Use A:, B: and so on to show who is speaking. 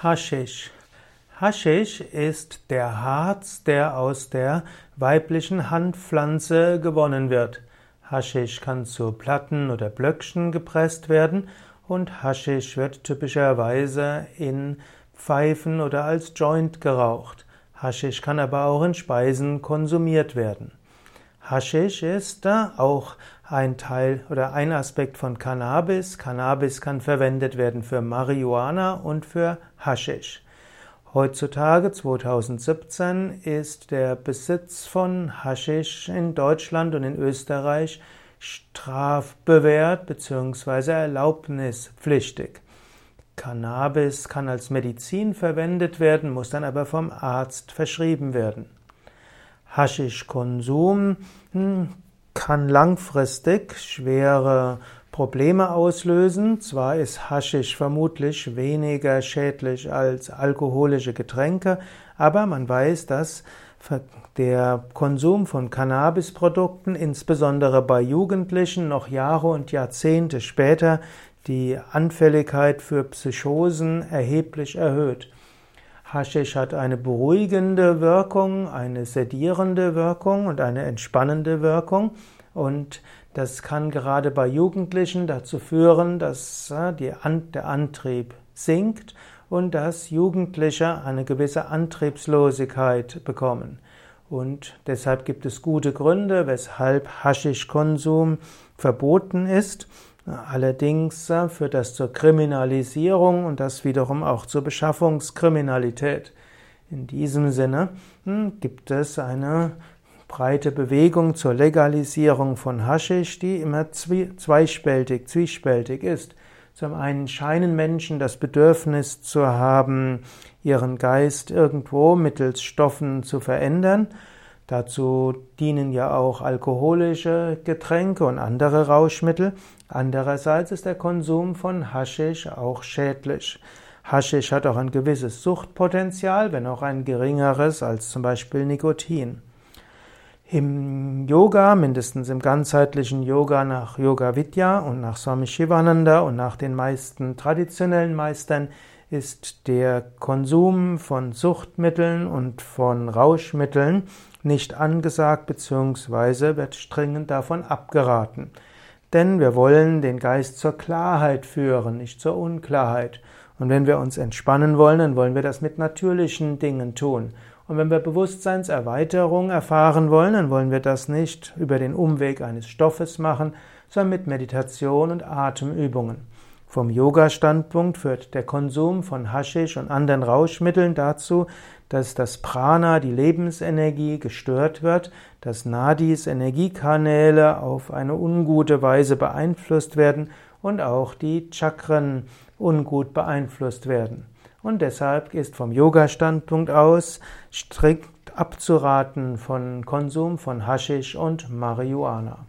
A: Haschisch. Haschisch ist der Harz, der aus der weiblichen Handpflanze gewonnen wird. Haschisch kann zu Platten oder Blöckchen gepresst werden und Haschisch wird typischerweise in Pfeifen oder als Joint geraucht. Haschisch kann aber auch in Speisen konsumiert werden. Haschisch ist auch ein Teil oder ein Aspekt von Cannabis. Cannabis kann verwendet werden für Marihuana und für Haschisch. Heutzutage, 2017, ist der Besitz von Haschisch in Deutschland und in Österreich strafbewehrt bzw. erlaubnispflichtig. Cannabis kann als Medizin verwendet werden, muss dann aber vom Arzt verschrieben werden. Haschischkonsum hm, kann langfristig schwere Probleme auslösen. Zwar ist Haschisch vermutlich weniger schädlich als alkoholische Getränke, aber man weiß, dass der Konsum von Cannabisprodukten, insbesondere bei Jugendlichen, noch Jahre und Jahrzehnte später die Anfälligkeit für Psychosen erheblich erhöht. Haschisch hat eine beruhigende Wirkung, eine sedierende Wirkung und eine entspannende Wirkung. Und das kann gerade bei Jugendlichen dazu führen, dass äh, der Antrieb sinkt und dass Jugendliche eine gewisse Antriebslosigkeit bekommen. Und deshalb gibt es gute Gründe, weshalb Haschischkonsum verboten ist. Allerdings äh, führt das zur Kriminalisierung und das wiederum auch zur Beschaffungskriminalität. In diesem Sinne hm, gibt es eine breite Bewegung zur Legalisierung von Haschisch, die immer zweispältig, zwiespältig ist. Zum einen scheinen Menschen das Bedürfnis zu haben, ihren Geist irgendwo mittels Stoffen zu verändern, Dazu dienen ja auch alkoholische Getränke und andere Rauschmittel. Andererseits ist der Konsum von Haschisch auch schädlich. Haschisch hat auch ein gewisses Suchtpotenzial, wenn auch ein geringeres als zum Beispiel Nikotin. Im Yoga, mindestens im ganzheitlichen Yoga nach Yoga Vidya und nach Swami Shivananda und nach den meisten traditionellen Meistern, ist der Konsum von Suchtmitteln und von Rauschmitteln nicht angesagt bzw. wird strengend davon abgeraten. Denn wir wollen den Geist zur Klarheit führen, nicht zur Unklarheit. Und wenn wir uns entspannen wollen, dann wollen wir das mit natürlichen Dingen tun. Und wenn wir Bewusstseinserweiterung erfahren wollen, dann wollen wir das nicht über den Umweg eines Stoffes machen, sondern mit Meditation und Atemübungen. Vom Yoga-Standpunkt führt der Konsum von Haschisch und anderen Rauschmitteln dazu, dass das Prana, die Lebensenergie, gestört wird, dass Nadis, Energiekanäle auf eine ungute Weise beeinflusst werden und auch die Chakren ungut beeinflusst werden. Und deshalb ist vom Yoga-Standpunkt aus strikt abzuraten von Konsum von Haschisch und Marihuana.